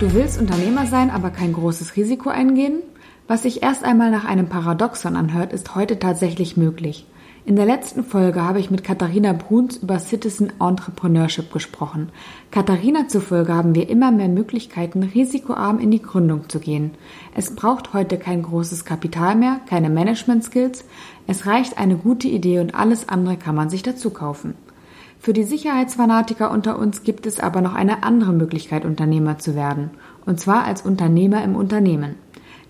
Du willst Unternehmer sein, aber kein großes Risiko eingehen? Was sich erst einmal nach einem Paradoxon anhört, ist heute tatsächlich möglich. In der letzten Folge habe ich mit Katharina Bruns über Citizen Entrepreneurship gesprochen. Katharina zufolge haben wir immer mehr Möglichkeiten, risikoarm in die Gründung zu gehen. Es braucht heute kein großes Kapital mehr, keine Management Skills. Es reicht eine gute Idee und alles andere kann man sich dazu kaufen. Für die Sicherheitsfanatiker unter uns gibt es aber noch eine andere Möglichkeit, Unternehmer zu werden. Und zwar als Unternehmer im Unternehmen.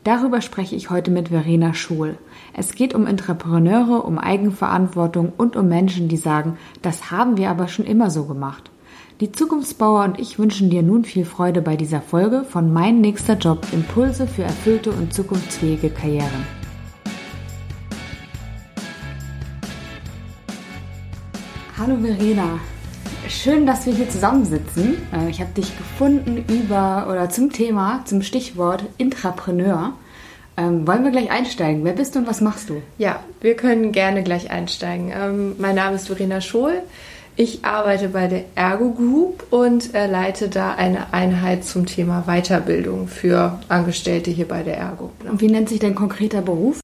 Darüber spreche ich heute mit Verena Schohl. Es geht um Entrepreneure, um Eigenverantwortung und um Menschen, die sagen, das haben wir aber schon immer so gemacht. Die Zukunftsbauer und ich wünschen dir nun viel Freude bei dieser Folge von Mein nächster Job Impulse für erfüllte und zukunftsfähige Karrieren. Hallo Verena, schön, dass wir hier zusammensitzen. Äh, ich habe dich gefunden über oder zum Thema, zum Stichwort Intrapreneur. Ähm, wollen wir gleich einsteigen? Wer bist du und was machst du? Ja, wir können gerne gleich einsteigen. Ähm, mein Name ist Verena Schohl. Ich arbeite bei der Ergo Group und äh, leite da eine Einheit zum Thema Weiterbildung für Angestellte hier bei der Ergo. Und wie nennt sich dein konkreter Beruf?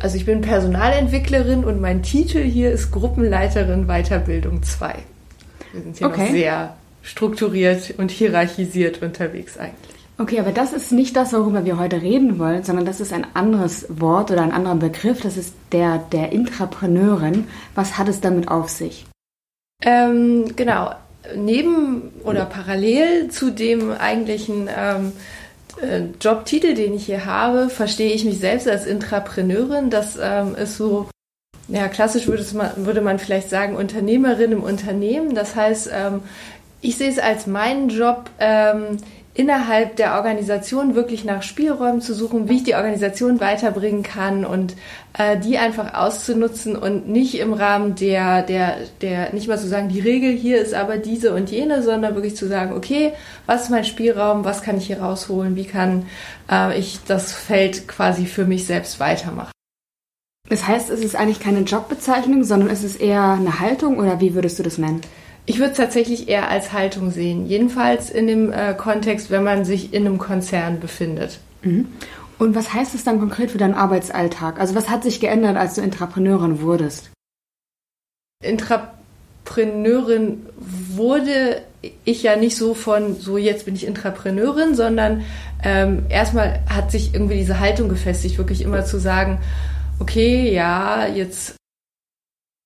Also ich bin Personalentwicklerin und mein Titel hier ist Gruppenleiterin Weiterbildung 2. Wir sind hier okay. noch sehr strukturiert und hierarchisiert unterwegs eigentlich. Okay, aber das ist nicht das, worüber wir heute reden wollen, sondern das ist ein anderes Wort oder ein anderer Begriff. Das ist der der Intrapreneurin. Was hat es damit auf sich? Ähm, genau. Neben oder parallel zu dem eigentlichen ähm, äh, Jobtitel, den ich hier habe, verstehe ich mich selbst als Intrapreneurin. Das ähm, ist so, ja, klassisch würde, man, würde man vielleicht sagen, Unternehmerin im Unternehmen. Das heißt, ähm, ich sehe es als meinen Job, ähm, innerhalb der Organisation wirklich nach Spielräumen zu suchen, wie ich die Organisation weiterbringen kann und äh, die einfach auszunutzen und nicht im Rahmen der, der, der, nicht mal zu sagen, die Regel hier ist aber diese und jene, sondern wirklich zu sagen, okay, was ist mein Spielraum, was kann ich hier rausholen, wie kann äh, ich das Feld quasi für mich selbst weitermachen. Das heißt, es ist eigentlich keine Jobbezeichnung, sondern es ist eher eine Haltung oder wie würdest du das nennen? Ich würde es tatsächlich eher als Haltung sehen. Jedenfalls in dem äh, Kontext, wenn man sich in einem Konzern befindet. Mhm. Und was heißt es dann konkret für deinen Arbeitsalltag? Also was hat sich geändert, als du Intrapreneurin wurdest? Intrapreneurin wurde ich ja nicht so von, so jetzt bin ich Intrapreneurin, sondern ähm, erstmal hat sich irgendwie diese Haltung gefestigt, wirklich immer zu sagen, okay, ja, jetzt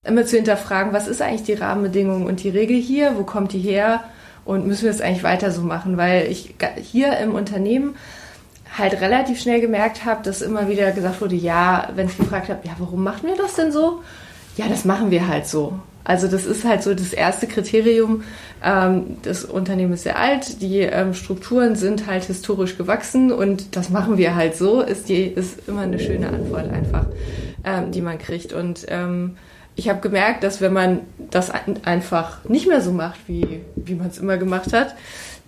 immer zu hinterfragen, was ist eigentlich die Rahmenbedingung und die Regel hier, wo kommt die her und müssen wir es eigentlich weiter so machen, weil ich hier im Unternehmen halt relativ schnell gemerkt habe, dass immer wieder gesagt wurde, ja, wenn ich gefragt habe, ja, warum machen wir das denn so? Ja, das machen wir halt so. Also das ist halt so das erste Kriterium. Ähm, das Unternehmen ist sehr alt, die ähm, Strukturen sind halt historisch gewachsen und das machen wir halt so, ist, die, ist immer eine schöne Antwort einfach, ähm, die man kriegt. Und ich habe gemerkt, dass wenn man das einfach nicht mehr so macht, wie, wie man es immer gemacht hat,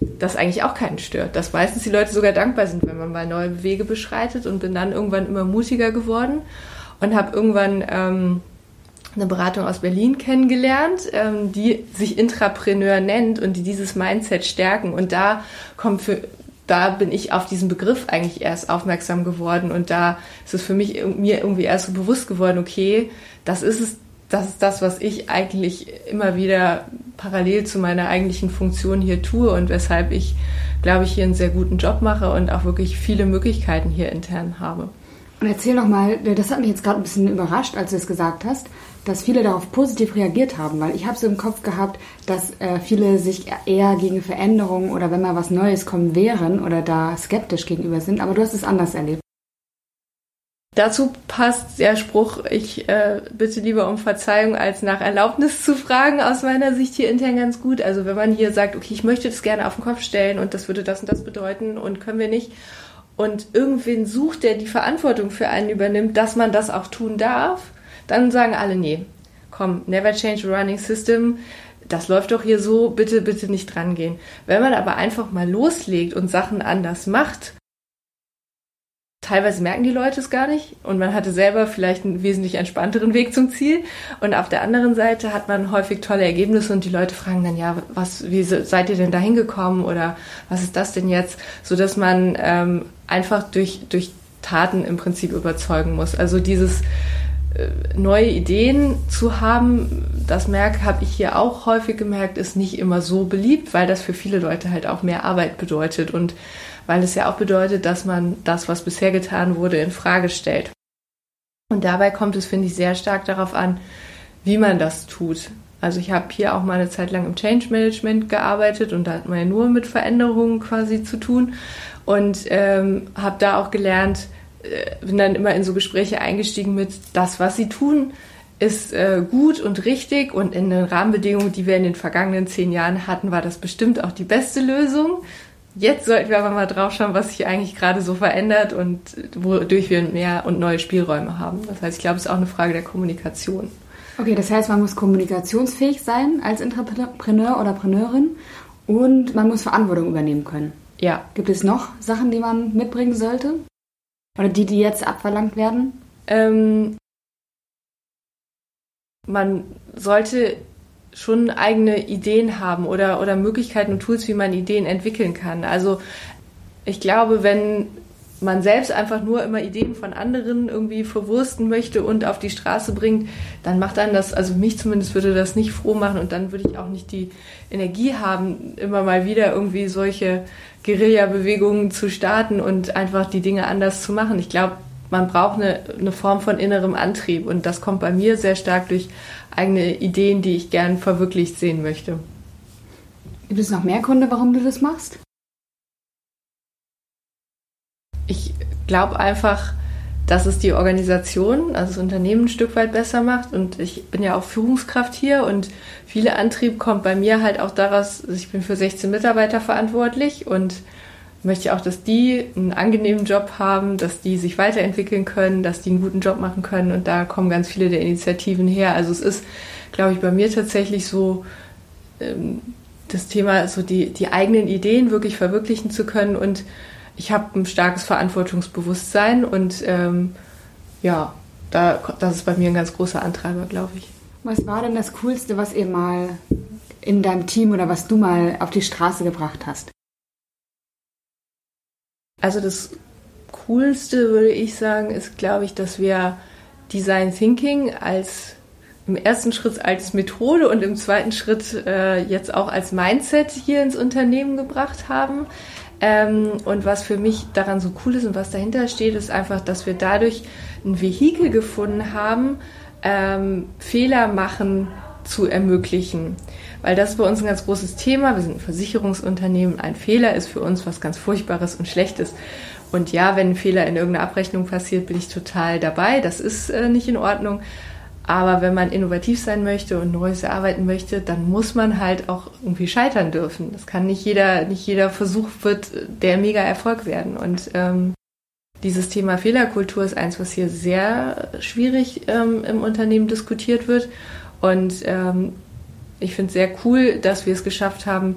das eigentlich auch keinen stört. Dass meistens die Leute sogar dankbar sind, wenn man mal neue Wege beschreitet und bin dann irgendwann immer mutiger geworden und habe irgendwann ähm, eine Beratung aus Berlin kennengelernt, ähm, die sich Intrapreneur nennt und die dieses Mindset stärken. Und da kommt für da bin ich auf diesen Begriff eigentlich erst aufmerksam geworden und da ist es für mich mir irgendwie erst so bewusst geworden, okay, das ist es, das ist das, was ich eigentlich immer wieder parallel zu meiner eigentlichen Funktion hier tue und weshalb ich, glaube ich, hier einen sehr guten Job mache und auch wirklich viele Möglichkeiten hier intern habe. Und erzähl noch mal, das hat mich jetzt gerade ein bisschen überrascht, als du es gesagt hast, dass viele darauf positiv reagiert haben, weil ich habe so im Kopf gehabt, dass äh, viele sich eher gegen Veränderungen oder wenn mal was Neues kommen wehren oder da skeptisch gegenüber sind, aber du hast es anders erlebt. Dazu passt der Spruch, ich äh, bitte lieber um Verzeihung, als nach Erlaubnis zu fragen, aus meiner Sicht hier intern ganz gut. Also wenn man hier sagt, okay, ich möchte das gerne auf den Kopf stellen und das würde das und das bedeuten und können wir nicht. Und irgendwen sucht, der die Verantwortung für einen übernimmt, dass man das auch tun darf, dann sagen alle, nee, komm, never change a running system. Das läuft doch hier so, bitte, bitte nicht drangehen. Wenn man aber einfach mal loslegt und Sachen anders macht, teilweise merken die Leute es gar nicht und man hatte selber vielleicht einen wesentlich entspannteren Weg zum Ziel. Und auf der anderen Seite hat man häufig tolle Ergebnisse und die Leute fragen dann, ja, was, wie seid ihr denn da hingekommen oder was ist das denn jetzt? So dass man ähm, einfach durch, durch Taten im Prinzip überzeugen muss. Also dieses äh, neue Ideen zu haben, das merke, habe ich hier auch häufig gemerkt, ist nicht immer so beliebt, weil das für viele Leute halt auch mehr Arbeit bedeutet und weil es ja auch bedeutet, dass man das, was bisher getan wurde, in Frage stellt. Und dabei kommt es, finde ich, sehr stark darauf an, wie man das tut. Also ich habe hier auch mal eine Zeit lang im Change Management gearbeitet und da hat man ja nur mit Veränderungen quasi zu tun und ähm, habe da auch gelernt, äh, bin dann immer in so Gespräche eingestiegen mit das, was sie tun, ist äh, gut und richtig und in den Rahmenbedingungen, die wir in den vergangenen zehn Jahren hatten, war das bestimmt auch die beste Lösung. Jetzt sollten wir aber mal drauf schauen, was sich eigentlich gerade so verändert und wodurch wir mehr und neue Spielräume haben. Das heißt, ich glaube, es ist auch eine Frage der Kommunikation. Okay, das heißt, man muss kommunikationsfähig sein als Entrepreneur oder Preneurin und man muss Verantwortung übernehmen können. Ja. Gibt es noch Sachen, die man mitbringen sollte? Oder die, die jetzt abverlangt werden? Ähm, man sollte schon eigene Ideen haben oder, oder Möglichkeiten und Tools, wie man Ideen entwickeln kann. Also ich glaube, wenn man selbst einfach nur immer Ideen von anderen irgendwie verwursten möchte und auf die Straße bringt, dann macht dann das, also mich zumindest würde das nicht froh machen und dann würde ich auch nicht die Energie haben, immer mal wieder irgendwie solche Guerilla-Bewegungen zu starten und einfach die Dinge anders zu machen. Ich glaube, man braucht eine, eine Form von innerem Antrieb und das kommt bei mir sehr stark durch eigene Ideen, die ich gern verwirklicht sehen möchte. Gibt es noch mehr Gründe, warum du das machst? Ich glaube einfach, dass es die Organisation, also das Unternehmen ein Stück weit besser macht. Und ich bin ja auch Führungskraft hier und viele Antrieb kommt bei mir halt auch daraus, ich bin für 16 Mitarbeiter verantwortlich und möchte auch, dass die einen angenehmen Job haben, dass die sich weiterentwickeln können, dass die einen guten Job machen können. Und da kommen ganz viele der Initiativen her. Also es ist, glaube ich, bei mir tatsächlich so ähm, das Thema, so die, die eigenen Ideen wirklich verwirklichen zu können. Und ich habe ein starkes Verantwortungsbewusstsein und ähm, ja, da, das ist bei mir ein ganz großer Antreiber, glaube ich. Was war denn das Coolste, was ihr mal in deinem Team oder was du mal auf die Straße gebracht hast? Also das Coolste, würde ich sagen, ist, glaube ich, dass wir Design Thinking als im ersten Schritt als Methode und im zweiten Schritt äh, jetzt auch als Mindset hier ins Unternehmen gebracht haben. Ähm, und was für mich daran so cool ist und was dahinter steht, ist einfach, dass wir dadurch ein Vehikel gefunden haben, ähm, Fehler machen zu ermöglichen. Weil das ist bei uns ein ganz großes Thema. Wir sind ein Versicherungsunternehmen. Ein Fehler ist für uns was ganz Furchtbares und Schlechtes. Und ja, wenn ein Fehler in irgendeiner Abrechnung passiert, bin ich total dabei. Das ist äh, nicht in Ordnung. Aber wenn man innovativ sein möchte und Neues erarbeiten möchte, dann muss man halt auch irgendwie scheitern dürfen. Das kann nicht jeder, nicht jeder Versuch wird der mega Erfolg werden. Und ähm, dieses Thema Fehlerkultur ist eins, was hier sehr schwierig ähm, im Unternehmen diskutiert wird. Und ähm, ich finde es sehr cool, dass wir es geschafft haben,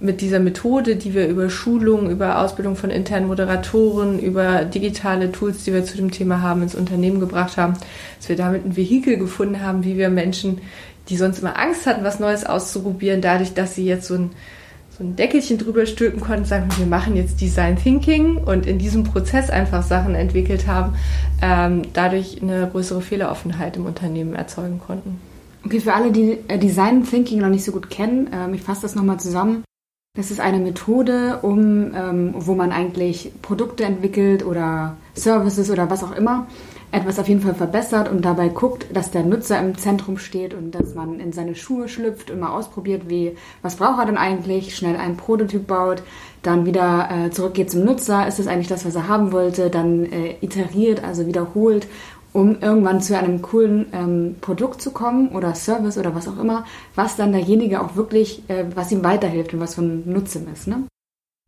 mit dieser Methode, die wir über Schulung, über Ausbildung von internen Moderatoren, über digitale Tools, die wir zu dem Thema haben, ins Unternehmen gebracht haben, dass wir damit ein Vehikel gefunden haben, wie wir Menschen, die sonst immer Angst hatten, was Neues auszuprobieren, dadurch, dass sie jetzt so ein, so ein Deckelchen drüber stülpen konnten, sagen, wir machen jetzt Design Thinking und in diesem Prozess einfach Sachen entwickelt haben, ähm, dadurch eine größere Fehleroffenheit im Unternehmen erzeugen konnten. Okay, für alle, die äh, Design Thinking noch nicht so gut kennen, ähm, ich fasse das nochmal zusammen. Das ist eine Methode, um, ähm, wo man eigentlich Produkte entwickelt oder Services oder was auch immer, etwas auf jeden Fall verbessert und dabei guckt, dass der Nutzer im Zentrum steht und dass man in seine Schuhe schlüpft und mal ausprobiert, wie, was braucht er denn eigentlich, schnell einen Prototyp baut, dann wieder äh, zurückgeht zum Nutzer, ist es eigentlich das, was er haben wollte, dann äh, iteriert, also wiederholt um irgendwann zu einem coolen ähm, Produkt zu kommen oder Service oder was auch immer, was dann derjenige auch wirklich, äh, was ihm weiterhilft und was von Nutzen ist. Ne?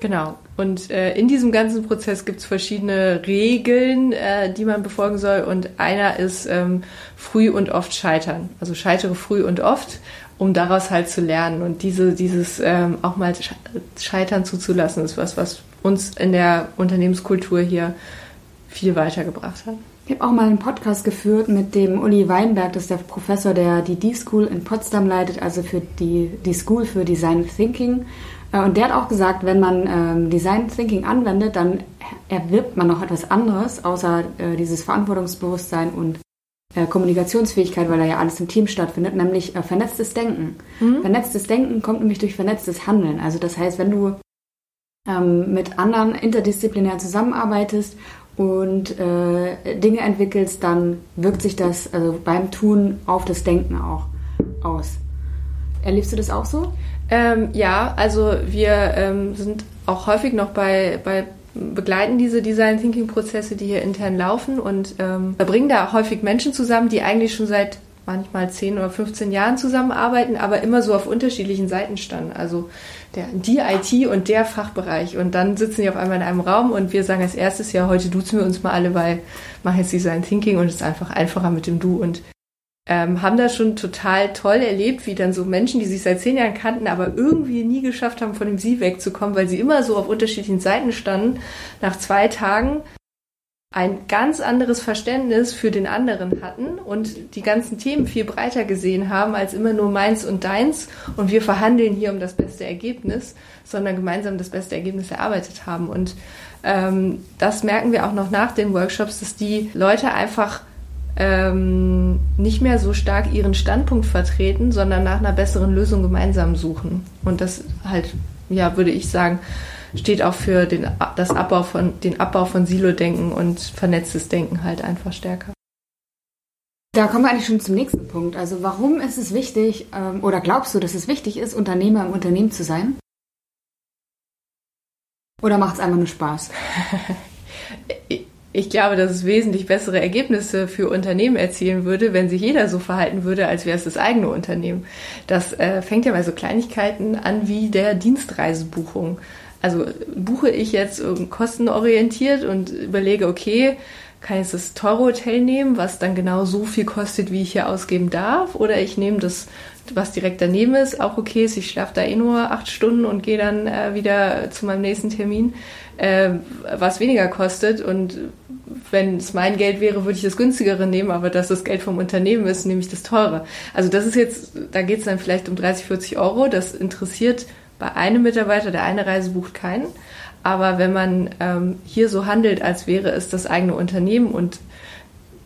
Genau. Und äh, in diesem ganzen Prozess gibt es verschiedene Regeln, äh, die man befolgen soll. Und einer ist ähm, früh und oft scheitern. Also scheitere früh und oft, um daraus halt zu lernen. Und diese, dieses ähm, auch mal Scheitern zuzulassen, ist was, was uns in der Unternehmenskultur hier viel weitergebracht hat. Ich habe auch mal einen Podcast geführt mit dem Uli Weinberg, das ist der Professor, der die D-School in Potsdam leitet, also für die, die School für Design Thinking. Äh, und der hat auch gesagt, wenn man ähm, Design Thinking anwendet, dann erwirbt man noch etwas anderes, außer äh, dieses Verantwortungsbewusstsein und äh, Kommunikationsfähigkeit, weil da ja alles im Team stattfindet, nämlich äh, vernetztes Denken. Mhm. Vernetztes Denken kommt nämlich durch vernetztes Handeln. Also das heißt, wenn du ähm, mit anderen interdisziplinär zusammenarbeitest und äh, Dinge entwickelst, dann wirkt sich das also beim Tun auf das Denken auch aus. Erlebst du das auch so? Ähm, ja, also wir ähm, sind auch häufig noch bei, bei begleiten diese Design Thinking Prozesse, die hier intern laufen und ähm, bringen da häufig Menschen zusammen, die eigentlich schon seit manchmal 10 oder 15 Jahren zusammenarbeiten, aber immer so auf unterschiedlichen Seiten standen. Also der, die IT und der Fachbereich. Und dann sitzen die auf einmal in einem Raum und wir sagen als erstes, ja, heute duzen wir uns mal alle, weil machen jetzt Design Thinking und es ist einfach einfacher mit dem Du. Und ähm, haben das schon total toll erlebt, wie dann so Menschen, die sich seit zehn Jahren kannten, aber irgendwie nie geschafft haben, von dem Sie wegzukommen, weil sie immer so auf unterschiedlichen Seiten standen, nach zwei Tagen ein ganz anderes Verständnis für den anderen hatten und die ganzen Themen viel breiter gesehen haben als immer nur meins und deins und wir verhandeln hier um das beste Ergebnis, sondern gemeinsam das beste Ergebnis erarbeitet haben. Und ähm, das merken wir auch noch nach den Workshops, dass die Leute einfach ähm, nicht mehr so stark ihren Standpunkt vertreten, sondern nach einer besseren Lösung gemeinsam suchen. Und das halt, ja, würde ich sagen, steht auch für den, das Abbau von, den Abbau von Silo-Denken und vernetztes Denken halt einfach stärker. Da kommen wir eigentlich schon zum nächsten Punkt. Also warum ist es wichtig, ähm, oder glaubst du, dass es wichtig ist, Unternehmer im Unternehmen zu sein? Oder macht es einfach nur Spaß? ich glaube, dass es wesentlich bessere Ergebnisse für Unternehmen erzielen würde, wenn sich jeder so verhalten würde, als wäre es das eigene Unternehmen. Das äh, fängt ja bei so Kleinigkeiten an wie der Dienstreisebuchung. Also buche ich jetzt kostenorientiert und überlege, okay, kann ich das teure Hotel nehmen, was dann genau so viel kostet, wie ich hier ausgeben darf, oder ich nehme das, was direkt daneben ist, auch okay ist, ich schlafe da eh nur acht Stunden und gehe dann äh, wieder zu meinem nächsten Termin, äh, was weniger kostet. Und wenn es mein Geld wäre, würde ich das günstigere nehmen, aber dass das Geld vom Unternehmen ist, nehme ich das teure. Also das ist jetzt, da geht es dann vielleicht um 30, 40 Euro, das interessiert bei einem Mitarbeiter, der eine Reise bucht, keinen. Aber wenn man ähm, hier so handelt, als wäre es das eigene Unternehmen und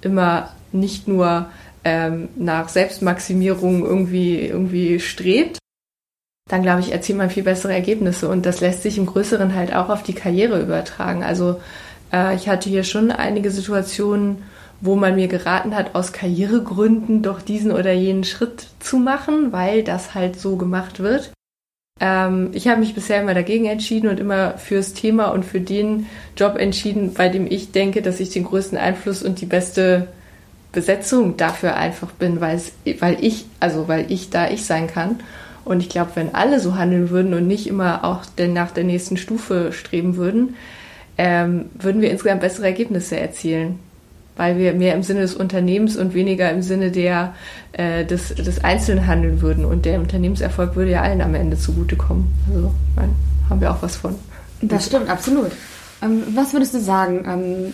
immer nicht nur ähm, nach Selbstmaximierung irgendwie, irgendwie strebt, dann glaube ich, erzielt man viel bessere Ergebnisse. Und das lässt sich im Größeren halt auch auf die Karriere übertragen. Also äh, ich hatte hier schon einige Situationen, wo man mir geraten hat, aus Karrieregründen doch diesen oder jenen Schritt zu machen, weil das halt so gemacht wird. Ähm, ich habe mich bisher immer dagegen entschieden und immer fürs Thema und für den Job entschieden, bei dem ich denke, dass ich den größten Einfluss und die beste Besetzung dafür einfach bin, weil ich, also weil ich da ich sein kann. Und ich glaube, wenn alle so handeln würden und nicht immer auch denn nach der nächsten Stufe streben würden, ähm, würden wir insgesamt bessere Ergebnisse erzielen weil wir mehr im Sinne des Unternehmens und weniger im Sinne der, äh, des, des Einzelnen handeln würden. Und der Unternehmenserfolg würde ja allen am Ende zugutekommen. Also mein, haben wir auch was von. Das stimmt, absolut. Ähm, was würdest du sagen? Ähm,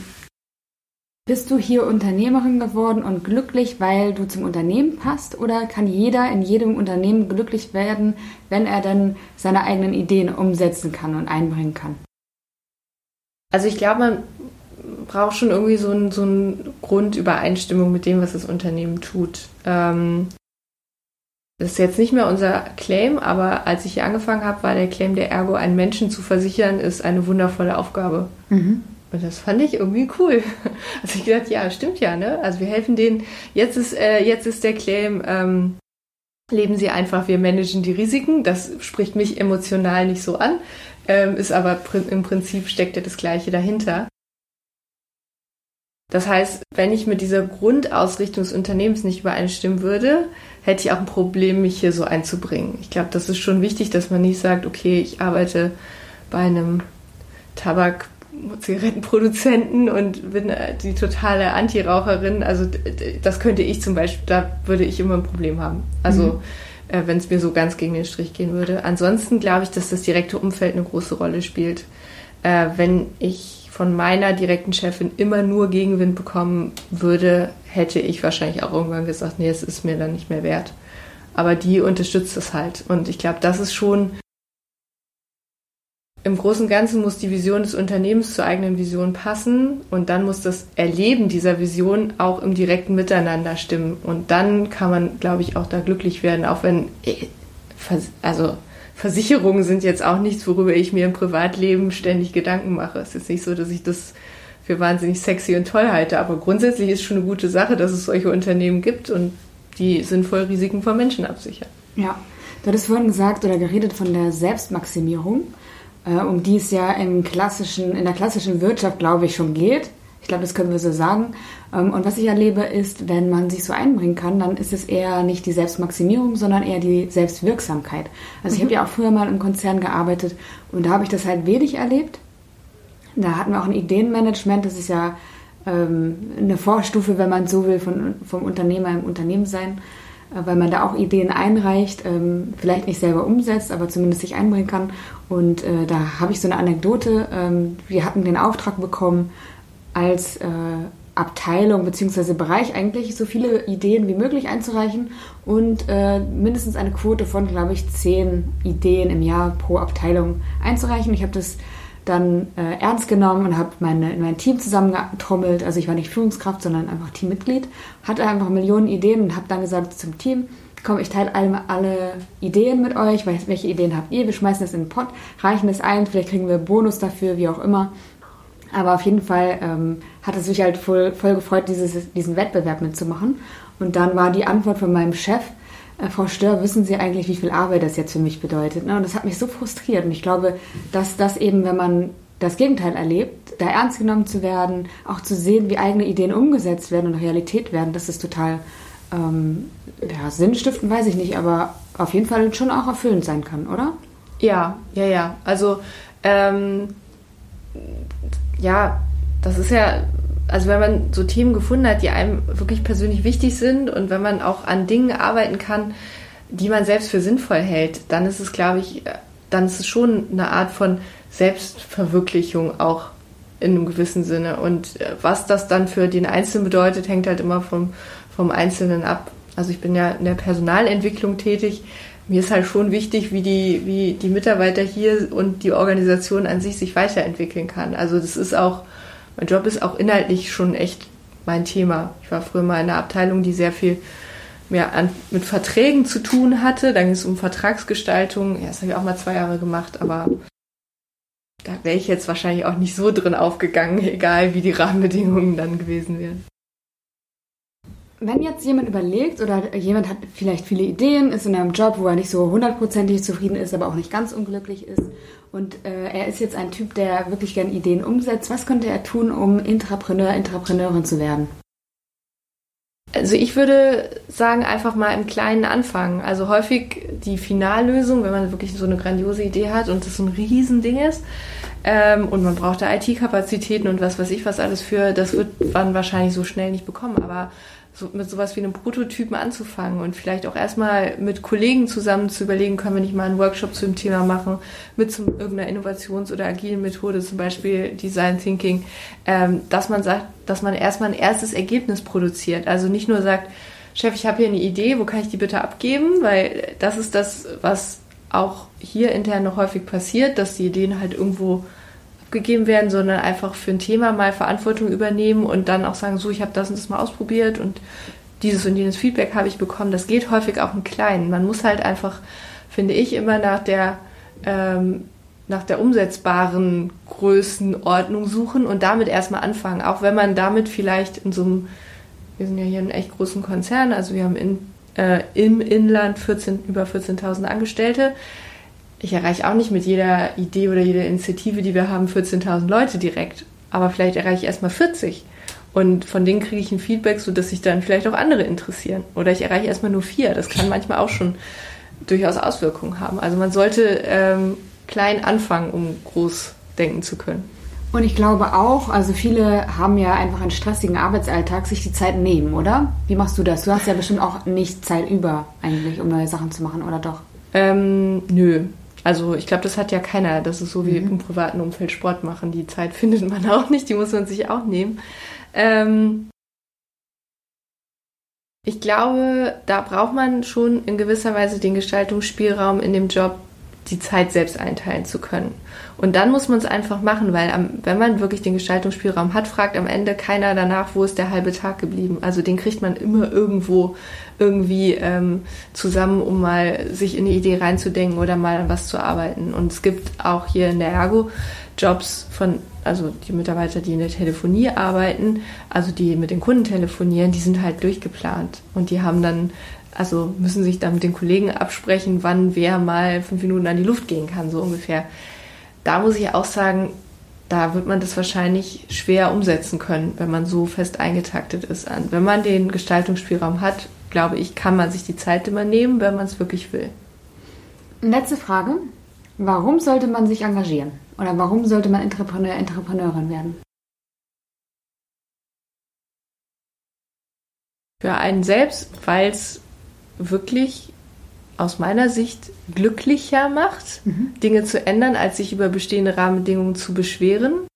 bist du hier Unternehmerin geworden und glücklich, weil du zum Unternehmen passt? Oder kann jeder in jedem Unternehmen glücklich werden, wenn er dann seine eigenen Ideen umsetzen kann und einbringen kann? Also ich glaube, man braucht schon irgendwie so eine so ein Grundübereinstimmung mit dem, was das Unternehmen tut. Ähm, das ist jetzt nicht mehr unser Claim, aber als ich hier angefangen habe, war der Claim der Ergo, einen Menschen zu versichern, ist eine wundervolle Aufgabe. Mhm. Und das fand ich irgendwie cool. Also ich gedacht, ja, stimmt ja, ne? Also wir helfen denen. Jetzt ist, äh, jetzt ist der Claim, ähm, leben Sie einfach, wir managen die Risiken. Das spricht mich emotional nicht so an, ähm, ist aber im Prinzip steckt ja das Gleiche dahinter. Das heißt, wenn ich mit dieser Grundausrichtung des Unternehmens nicht übereinstimmen würde, hätte ich auch ein Problem, mich hier so einzubringen. Ich glaube, das ist schon wichtig, dass man nicht sagt, okay, ich arbeite bei einem Tabak Zigarettenproduzenten und bin äh, die totale Anti-Raucherin. Also das könnte ich zum Beispiel, da würde ich immer ein Problem haben. Also mhm. äh, wenn es mir so ganz gegen den Strich gehen würde. Ansonsten glaube ich, dass das direkte Umfeld eine große Rolle spielt. Äh, wenn ich von meiner direkten Chefin immer nur Gegenwind bekommen würde, hätte ich wahrscheinlich auch irgendwann gesagt, nee, es ist mir dann nicht mehr wert. Aber die unterstützt es halt. Und ich glaube, das ist schon im Großen und Ganzen muss die Vision des Unternehmens zur eigenen Vision passen und dann muss das Erleben dieser Vision auch im direkten Miteinander stimmen. Und dann kann man, glaube ich, auch da glücklich werden, auch wenn, äh, also Versicherungen sind jetzt auch nichts, worüber ich mir im Privatleben ständig Gedanken mache. Es ist jetzt nicht so, dass ich das für wahnsinnig sexy und toll halte, aber grundsätzlich ist schon eine gute Sache, dass es solche Unternehmen gibt und die sinnvoll Risiken von Menschen absichern. Ja, du hattest vorhin gesagt oder geredet von der Selbstmaximierung. Äh, um die es ja im klassischen, in der klassischen Wirtschaft, glaube ich, schon geht. Ich glaube, das können wir so sagen. Ähm, und was ich erlebe, ist, wenn man sich so einbringen kann, dann ist es eher nicht die Selbstmaximierung, sondern eher die Selbstwirksamkeit. Also ich habe mhm. ja auch früher mal im Konzern gearbeitet und da habe ich das halt wenig erlebt. Da hatten wir auch ein Ideenmanagement, das ist ja ähm, eine Vorstufe, wenn man so will, von, vom Unternehmer im Unternehmen sein. Äh, weil man da auch Ideen einreicht, ähm, vielleicht nicht selber umsetzt, aber zumindest sich einbringen kann. Und äh, da habe ich so eine Anekdote. Ähm, wir hatten den Auftrag bekommen, als äh, Abteilung bzw. Bereich eigentlich so viele Ideen wie möglich einzureichen und äh, mindestens eine Quote von, glaube ich, zehn Ideen im Jahr pro Abteilung einzureichen. Ich habe das dann äh, ernst genommen und habe mein Team zusammengetrommelt. Also ich war nicht Führungskraft, sondern einfach Teammitglied. Hatte einfach Millionen Ideen und habe dann gesagt zum Team, komm, ich teile alle, alle Ideen mit euch. Welche Ideen habt ihr? Wir schmeißen das in den Pott, reichen das ein, vielleicht kriegen wir Bonus dafür, wie auch immer. Aber auf jeden Fall ähm, hat es mich halt voll, voll gefreut, dieses, diesen Wettbewerb mitzumachen. Und dann war die Antwort von meinem Chef, äh, Frau Stör, wissen Sie eigentlich, wie viel Arbeit das jetzt für mich bedeutet? Ne? Und das hat mich so frustriert. Und ich glaube, dass das eben, wenn man das Gegenteil erlebt, da ernst genommen zu werden, auch zu sehen, wie eigene Ideen umgesetzt werden und Realität werden, das ist total ähm, ja, sinnstiftend, weiß ich nicht, aber auf jeden Fall schon auch erfüllend sein kann, oder? Ja, ja, ja. Also, ähm, ja, das ist ja also wenn man so Themen gefunden hat, die einem wirklich persönlich wichtig sind und wenn man auch an Dingen arbeiten kann, die man selbst für sinnvoll hält, dann ist es, glaube ich, dann ist es schon eine Art von Selbstverwirklichung auch in einem gewissen Sinne. Und äh, was das dann für den Einzelnen bedeutet, hängt halt immer vom, vom Einzelnen ab. Also ich bin ja in der Personalentwicklung tätig. Mir ist halt schon wichtig, wie die, wie die Mitarbeiter hier und die Organisation an sich sich weiterentwickeln kann. Also das ist auch mein Job ist auch inhaltlich schon echt mein Thema. Ich war früher mal in einer Abteilung, die sehr viel mehr an, mit Verträgen zu tun hatte. Dann ging es um Vertragsgestaltung. Ja, das habe ich auch mal zwei Jahre gemacht, aber da wäre ich jetzt wahrscheinlich auch nicht so drin aufgegangen, egal wie die Rahmenbedingungen dann gewesen wären. Wenn jetzt jemand überlegt oder jemand hat vielleicht viele Ideen, ist in einem Job, wo er nicht so hundertprozentig zufrieden ist, aber auch nicht ganz unglücklich ist und äh, er ist jetzt ein Typ, der wirklich gerne Ideen umsetzt, was könnte er tun, um Intrapreneur, Intrapreneurin zu werden? Also ich würde sagen, einfach mal im Kleinen anfangen. Also häufig die Finallösung, wenn man wirklich so eine grandiose Idee hat und das so ein Riesending ist ähm, und man braucht da IT-Kapazitäten und was weiß ich was alles für, das wird man wahrscheinlich so schnell nicht bekommen. Aber so, mit sowas wie einem Prototypen anzufangen und vielleicht auch erstmal mit Kollegen zusammen zu überlegen, können wir nicht mal einen Workshop zu dem Thema machen, mit zum, irgendeiner Innovations- oder agilen Methode, zum Beispiel Design Thinking, ähm, dass man sagt, dass man erstmal ein erstes Ergebnis produziert. Also nicht nur sagt, Chef, ich habe hier eine Idee, wo kann ich die bitte abgeben? Weil das ist das, was auch hier intern noch häufig passiert, dass die Ideen halt irgendwo abgegeben werden, sondern einfach für ein Thema mal Verantwortung übernehmen und dann auch sagen, so, ich habe das und das mal ausprobiert und dieses und jenes Feedback habe ich bekommen. Das geht häufig auch im Kleinen. Man muss halt einfach, finde ich, immer nach der ähm, nach der umsetzbaren Größenordnung suchen und damit erstmal anfangen. Auch wenn man damit vielleicht in so einem, wir sind ja hier ein echt großen Konzern, also wir haben in, äh, im Inland 14, über 14.000 Angestellte ich erreiche auch nicht mit jeder Idee oder jeder Initiative, die wir haben, 14.000 Leute direkt. Aber vielleicht erreiche ich erstmal 40. Und von denen kriege ich ein Feedback, sodass sich dann vielleicht auch andere interessieren. Oder ich erreiche erstmal nur vier. Das kann manchmal auch schon durchaus Auswirkungen haben. Also man sollte ähm, klein anfangen, um groß denken zu können. Und ich glaube auch, also viele haben ja einfach einen stressigen Arbeitsalltag, sich die Zeit nehmen, oder? Wie machst du das? Du hast ja bestimmt auch nicht Zeit über eigentlich, um neue Sachen zu machen, oder doch? Ähm, nö, Also ich glaube, das hat ja keiner. Das ist so wie mhm. im privaten Umfeld Sport machen. Die Zeit findet man auch nicht, die muss man sich auch nehmen. Ähm ich glaube, da braucht man schon in gewisser Weise den Gestaltungsspielraum in dem Job, die Zeit selbst einteilen zu können. Und dann muss man es einfach machen, weil am, wenn man wirklich den Gestaltungsspielraum hat, fragt am Ende keiner danach, wo ist der halbe Tag geblieben. Also den kriegt man immer irgendwo irgendwie ähm, zusammen, um mal sich in eine Idee reinzudenken oder mal an was zu arbeiten. Und es gibt auch hier in der Ergo Jobs von, also die Mitarbeiter, die in der Telefonie arbeiten, also die mit den Kunden telefonieren, die sind halt durchgeplant und die haben dann also müssen sich dann mit den Kollegen absprechen, wann wer mal fünf Minuten an die Luft gehen kann, so ungefähr. Da muss ich auch sagen, da wird man das wahrscheinlich schwer umsetzen können, wenn man so fest eingetaktet ist. Wenn man den Gestaltungsspielraum hat, glaube ich, kann man sich die Zeit immer nehmen, wenn man es wirklich will. Letzte Frage. Warum sollte man sich engagieren? Oder warum sollte man Entrepreneur, Entrepreneurin werden? Für einen selbst, weil es wirklich aus meiner Sicht glücklicher macht, mhm. Dinge zu ändern, als sich über bestehende Rahmenbedingungen zu beschweren.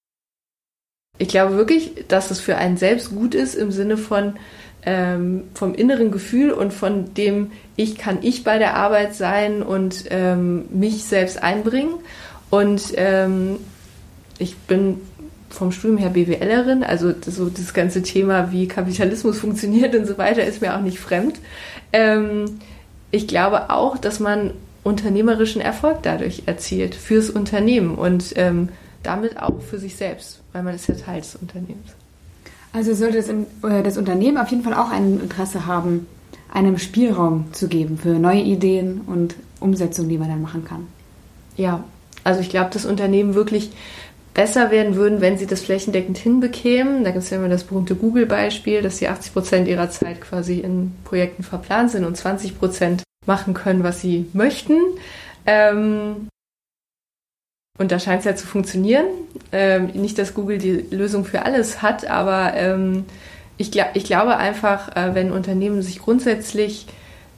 Ich glaube wirklich, dass es für einen selbst gut ist im Sinne von ähm, vom inneren Gefühl und von dem ich kann ich bei der Arbeit sein und ähm, mich selbst einbringen. Und ähm, ich bin vom Studium her BWLerin, also das, so das ganze Thema, wie Kapitalismus funktioniert und so weiter, ist mir auch nicht fremd. Ähm, ich glaube auch, dass man unternehmerischen Erfolg dadurch erzielt fürs Unternehmen und ähm, damit auch für sich selbst, weil man ist ja Teil des Unternehmens. Also sollte das, äh, das Unternehmen auf jeden Fall auch ein Interesse haben, einem Spielraum zu geben für neue Ideen und Umsetzungen, die man dann machen kann. Ja, also ich glaube, das Unternehmen wirklich besser werden würden, wenn sie das flächendeckend hinbekämen. Da gibt es ja immer das berühmte Google-Beispiel, dass sie 80 Prozent ihrer Zeit quasi in Projekten verplant sind und 20 Prozent machen können, was sie möchten. Ähm und da scheint es ja zu funktionieren. Ähm, nicht, dass Google die Lösung für alles hat, aber ähm, ich, glaub, ich glaube einfach, äh, wenn Unternehmen sich grundsätzlich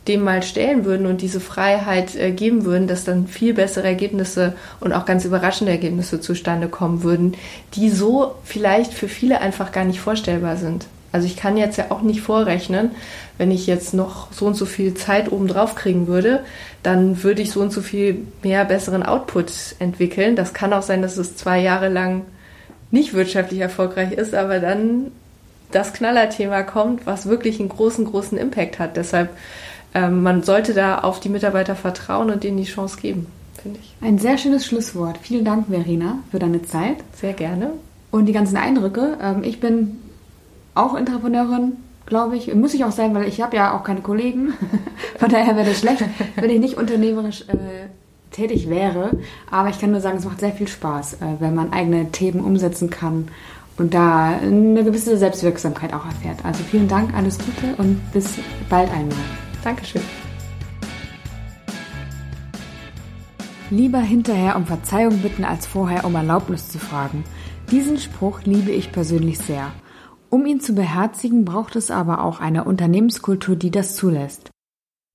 dem mal stellen würden und diese Freiheit äh, geben würden, dass dann viel bessere Ergebnisse und auch ganz überraschende Ergebnisse zustande kommen würden, die so vielleicht für viele einfach gar nicht vorstellbar sind. Also ich kann jetzt ja auch nicht vorrechnen, wenn ich jetzt noch so und so viel Zeit obendrauf kriegen würde, dann würde ich so und so viel mehr besseren Output entwickeln. Das kann auch sein, dass es zwei Jahre lang nicht wirtschaftlich erfolgreich ist, aber dann das Knallerthema kommt, was wirklich einen großen, großen Impact hat. Deshalb ähm, man sollte da auf die Mitarbeiter vertrauen und denen die Chance geben, finde ich. Ein sehr schönes Schlusswort. Vielen Dank, Verena, für deine Zeit. Sehr gerne. Und die ganzen Eindrücke. Ähm, ich bin auch Entrepreneurin, glaube ich. Muss ich auch sein, weil ich habe ja auch keine Kollegen. Von daher wäre das schlecht, wenn ich nicht unternehmerisch äh, tätig wäre. Aber ich kann nur sagen, es macht sehr viel Spaß, äh, wenn man eigene Themen umsetzen kann und da eine gewisse Selbstwirksamkeit auch erfährt. Also vielen Dank, alles Gute und bis bald einmal. Dankeschön. Lieber hinterher um Verzeihung bitten, als vorher um Erlaubnis zu fragen. Diesen Spruch liebe ich persönlich sehr. Um ihn zu beherzigen, braucht es aber auch eine Unternehmenskultur, die das zulässt.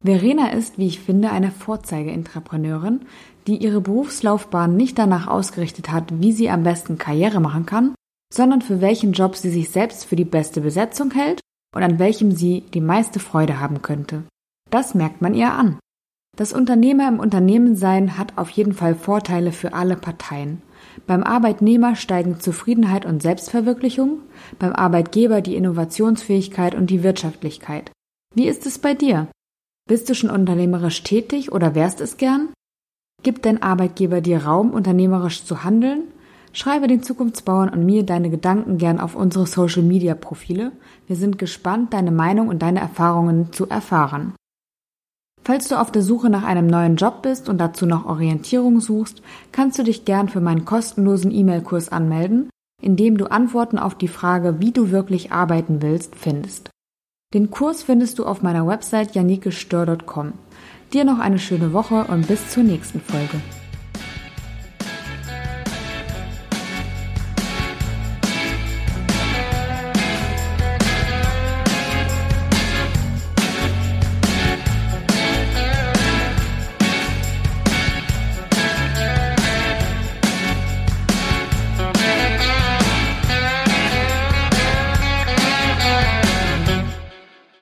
Verena ist, wie ich finde, eine Vorzeigeintrapreneurin, die ihre Berufslaufbahn nicht danach ausgerichtet hat, wie sie am besten Karriere machen kann, sondern für welchen Job sie sich selbst für die beste Besetzung hält und an welchem sie die meiste Freude haben könnte. Das merkt man ihr an. Das Unternehmer im Unternehmensein hat auf jeden Fall Vorteile für alle Parteien. Beim Arbeitnehmer steigen Zufriedenheit und Selbstverwirklichung, beim Arbeitgeber die Innovationsfähigkeit und die Wirtschaftlichkeit. Wie ist es bei dir? Bist du schon unternehmerisch tätig oder wärst es gern? Gibt dein Arbeitgeber dir Raum, unternehmerisch zu handeln? Schreibe den Zukunftsbauern und mir deine Gedanken gern auf unsere Social Media Profile. Wir sind gespannt, deine Meinung und deine Erfahrungen zu erfahren. Falls du auf der Suche nach einem neuen Job bist und dazu noch Orientierung suchst, kannst du dich gern für meinen kostenlosen E-Mail-Kurs anmelden, in dem du Antworten auf die Frage, wie du wirklich arbeiten willst, findest. Den Kurs findest du auf meiner Website janikestör.com. Dir noch eine schöne Woche und bis zur nächsten Folge.